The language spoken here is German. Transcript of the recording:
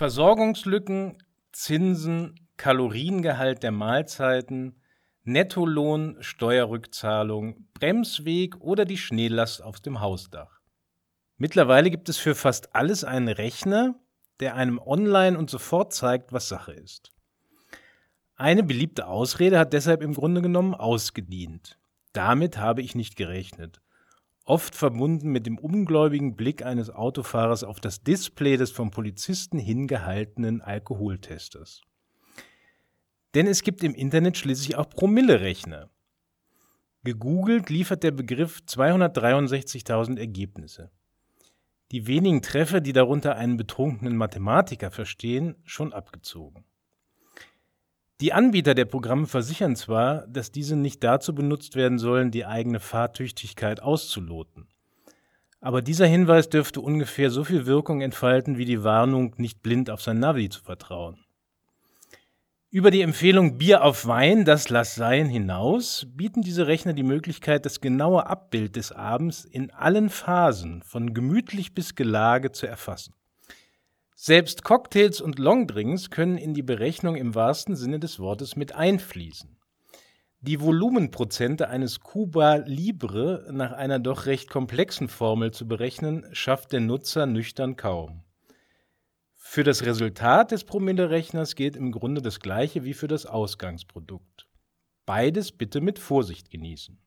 Versorgungslücken, Zinsen, Kaloriengehalt der Mahlzeiten, Nettolohn, Steuerrückzahlung, Bremsweg oder die Schneelast auf dem Hausdach. Mittlerweile gibt es für fast alles einen Rechner, der einem online und sofort zeigt, was Sache ist. Eine beliebte Ausrede hat deshalb im Grunde genommen ausgedient. Damit habe ich nicht gerechnet. Oft verbunden mit dem ungläubigen Blick eines Autofahrers auf das Display des vom Polizisten hingehaltenen Alkoholtesters. Denn es gibt im Internet schließlich auch Promillerechner. Gegoogelt liefert der Begriff 263.000 Ergebnisse. Die wenigen Treffer, die darunter einen betrunkenen Mathematiker verstehen, schon abgezogen. Die Anbieter der Programme versichern zwar, dass diese nicht dazu benutzt werden sollen, die eigene Fahrtüchtigkeit auszuloten. Aber dieser Hinweis dürfte ungefähr so viel Wirkung entfalten wie die Warnung, nicht blind auf sein Navi zu vertrauen. Über die Empfehlung Bier auf Wein, das lass sein hinaus, bieten diese Rechner die Möglichkeit, das genaue Abbild des Abends in allen Phasen, von gemütlich bis Gelage, zu erfassen. Selbst Cocktails und Longdrinks können in die Berechnung im wahrsten Sinne des Wortes mit einfließen. Die Volumenprozente eines Cuba Libre nach einer doch recht komplexen Formel zu berechnen, schafft der Nutzer nüchtern kaum. Für das Resultat des Promille-Rechners gilt im Grunde das gleiche wie für das Ausgangsprodukt. Beides bitte mit Vorsicht genießen.